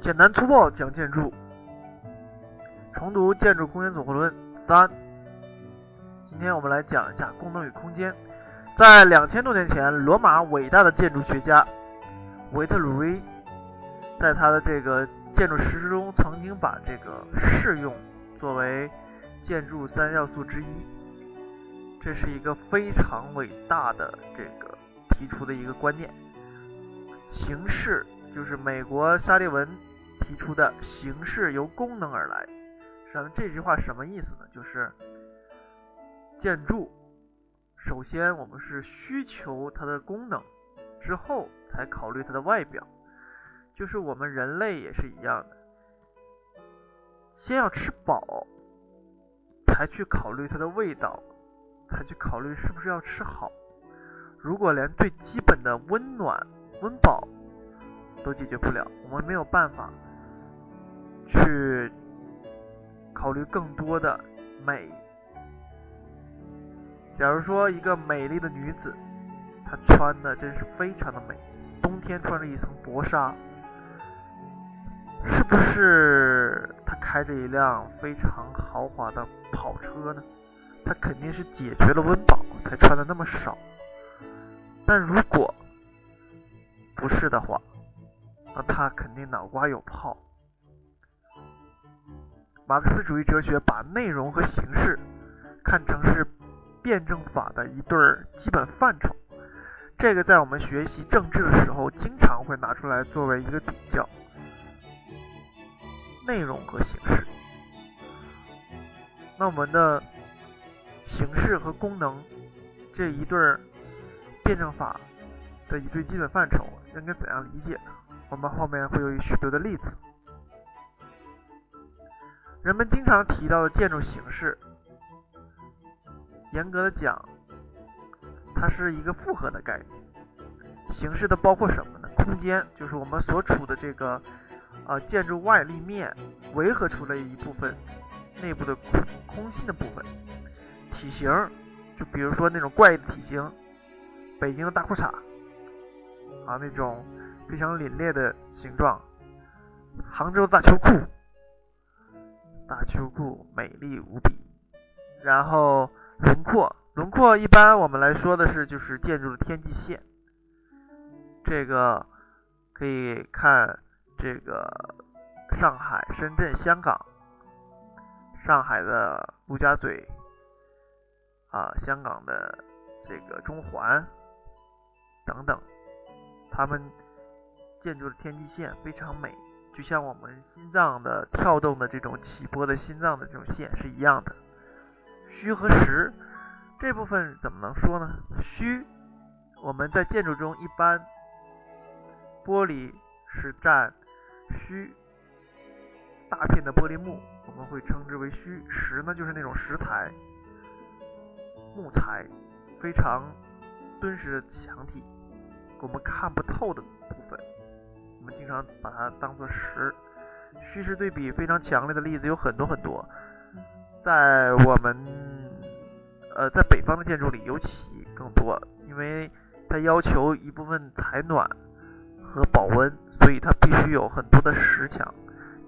简单粗暴讲建筑，重读建筑空间总和论三。今天我们来讲一下功能与空间。在两千多年前，罗马伟大的建筑学家维特鲁威，在他的这个建筑实施中，曾经把这个适用作为建筑三要素之一。这是一个非常伟大的这个提出的一个观念。形式就是美国沙利文。提出的形式由功能而来，实际上这句话什么意思呢？就是建筑首先我们是需求它的功能，之后才考虑它的外表。就是我们人类也是一样的，先要吃饱，才去考虑它的味道，才去考虑是不是要吃好。如果连最基本的温暖、温饱都解决不了，我们没有办法。去考虑更多的美。假如说一个美丽的女子，她穿的真是非常的美，冬天穿着一层薄纱，是不是她开着一辆非常豪华的跑车呢？她肯定是解决了温饱才穿的那么少。但如果不是的话，那她肯定脑瓜有泡。马克思主义哲学把内容和形式看成是辩证法的一对基本范畴，这个在我们学习政治的时候经常会拿出来作为一个比较，内容和形式。那我们的形式和功能这一对辩证法的一对基本范畴应该怎样理解呢？我们后面会有许多的例子。人们经常提到的建筑形式，严格的讲，它是一个复合的概念。形式的包括什么呢？空间就是我们所处的这个呃建筑外立面围合出来一部分内部的空空心的部分。体型就比如说那种怪异的体型，北京的大裤衩啊那种非常凛冽的形状，杭州大秋裤。大秋裤美丽无比，然后轮廓，轮廓一般我们来说的是就是建筑的天际线，这个可以看这个上海、深圳、香港，上海的陆家嘴啊，香港的这个中环等等，他们建筑的天际线非常美。就像我们心脏的跳动的这种起波的心脏的这种线是一样的。虚和实这部分怎么能说呢？虚，我们在建筑中一般玻璃是占虚，大片的玻璃幕我们会称之为虚。实呢就是那种石材、木材，非常敦实的墙体，我们看不透的部分。我们经常把它当做实，虚实对比非常强烈的例子有很多很多，在我们呃在北方的建筑里尤其更多，因为它要求一部分采暖和保温，所以它必须有很多的实墙，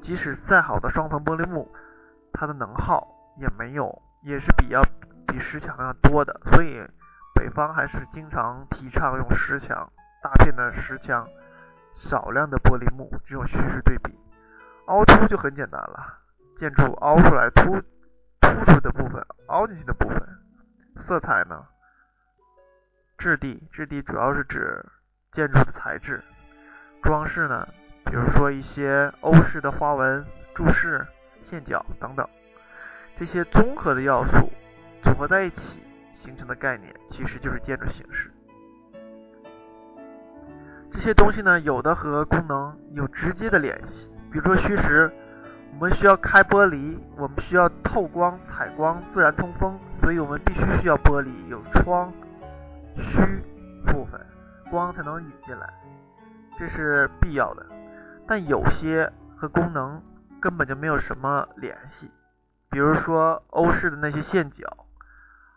即使再好的双层玻璃幕，它的能耗也没有，也是比较比实墙要多的，所以北方还是经常提倡用实墙，大片的实墙。少量的玻璃幕，这种虚实对比，凹凸就很简单了。建筑凹出来凸突出的部分，凹进去的部分。色彩呢？质地，质地主要是指建筑的材质。装饰呢？比如说一些欧式的花纹、柱式、线角等等。这些综合的要素组合在一起形成的概念，其实就是建筑形式。这些东西呢，有的和功能有直接的联系，比如说虚实，我们需要开玻璃，我们需要透光、采光、自然通风，所以我们必须需要玻璃有窗，虚部分光才能引进来，这是必要的。但有些和功能根本就没有什么联系，比如说欧式的那些线角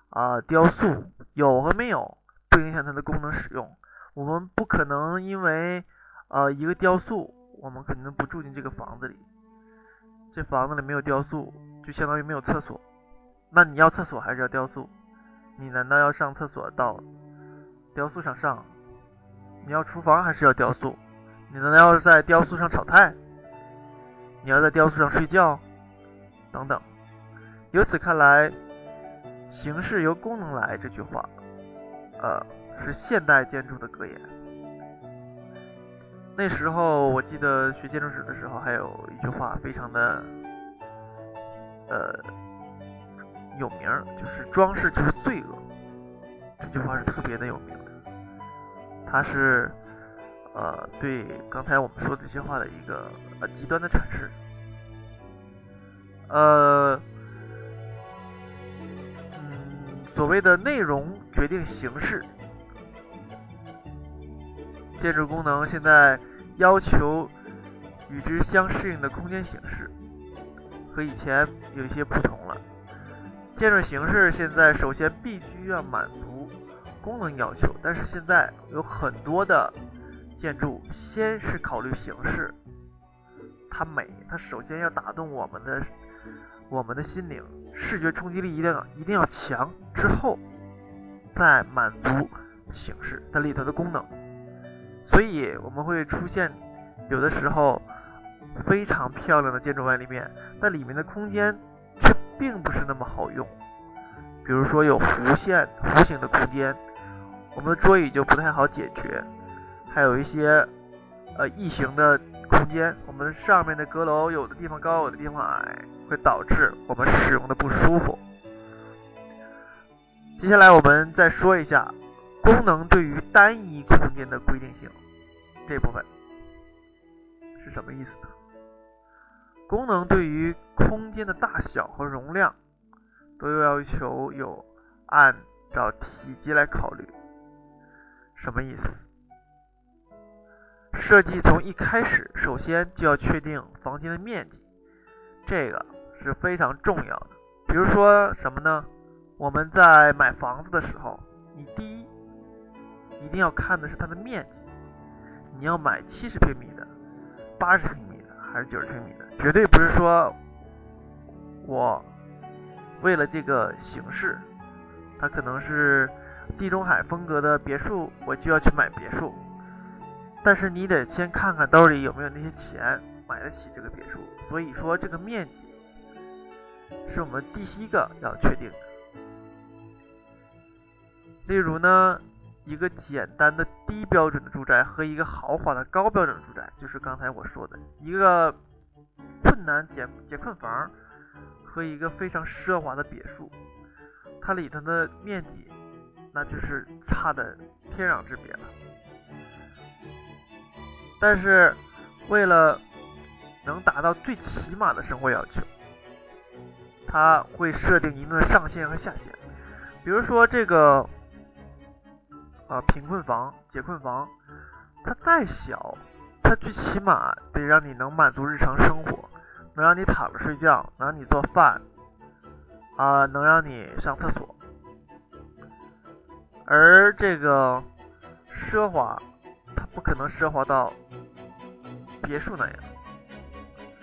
啊、雕塑，有和没有不影响它的功能使用。我们不可能因为呃一个雕塑，我们肯定不住进这个房子里。这房子里没有雕塑，就相当于没有厕所。那你要厕所还是要雕塑？你难道要上厕所到雕塑上上？你要厨房还是要雕塑？你难道要在雕塑上炒菜？你要在雕塑上睡觉？等等。由此看来，“形式由功能来”这句话，呃，是现代建筑的格言。那时候我记得学建筑史的时候，还有一句话非常的，呃，有名，就是“装饰就是罪恶”。这句话是特别的有名的，它是呃对刚才我们说的这些话的一个呃极端的阐释。呃，嗯，所谓的内容决定形式。建筑功能现在要求与之相适应的空间形式，和以前有一些不同了。建筑形式现在首先必须要满足功能要求，但是现在有很多的建筑先是考虑形式，它美，它首先要打动我们的我们的心灵，视觉冲击力一定要一定要强，之后再满足形式它里头的功能。所以我们会出现有的时候非常漂亮的建筑外立面，但里面的空间却并不是那么好用。比如说有弧线、弧形的空间，我们的桌椅就不太好解决；还有一些呃异形的空间，我们上面的阁楼有的地方高，有的地方矮，会导致我们使用的不舒服。接下来我们再说一下功能对于单一空间的规定性。这部分是什么意思呢？功能对于空间的大小和容量都要求有按照体积来考虑。什么意思？设计从一开始首先就要确定房间的面积，这个是非常重要的。比如说什么呢？我们在买房子的时候，你第一一定要看的是它的面积。你要买七十平米的、八十平米的还是九十平米的？绝对不是说我为了这个形式，它可能是地中海风格的别墅，我就要去买别墅。但是你得先看看兜里有没有那些钱买得起这个别墅。所以说这个面积是我们第一个要确定的。例如呢？一个简单的低标准的住宅和一个豪华的高标准住宅，就是刚才我说的一个困难解解困房和一个非常奢华的别墅，它里头的面积那就是差的天壤之别了。但是为了能达到最起码的生活要求，它会设定一定的上限和下限，比如说这个。啊，贫困房、解困房，它再小，它最起码得让你能满足日常生活，能让你躺着睡觉，能让你做饭，啊，能让你上厕所。而这个奢华，它不可能奢华到别墅那样。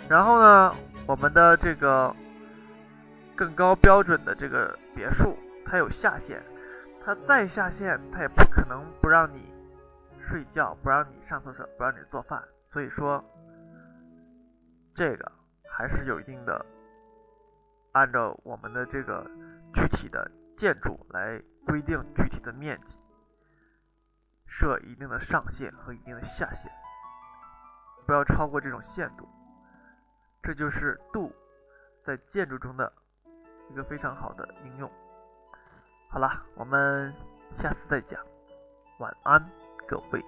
然后呢，我们的这个更高标准的这个别墅，它有下限。它再下线，它也不可能不让你睡觉，不让你上厕所，不让你做饭。所以说，这个还是有一定的，按照我们的这个具体的建筑来规定具体的面积，设一定的上限和一定的下限，不要超过这种限度。这就是度在建筑中的一个非常好的应用。好了，我们下次再讲。晚安，各位。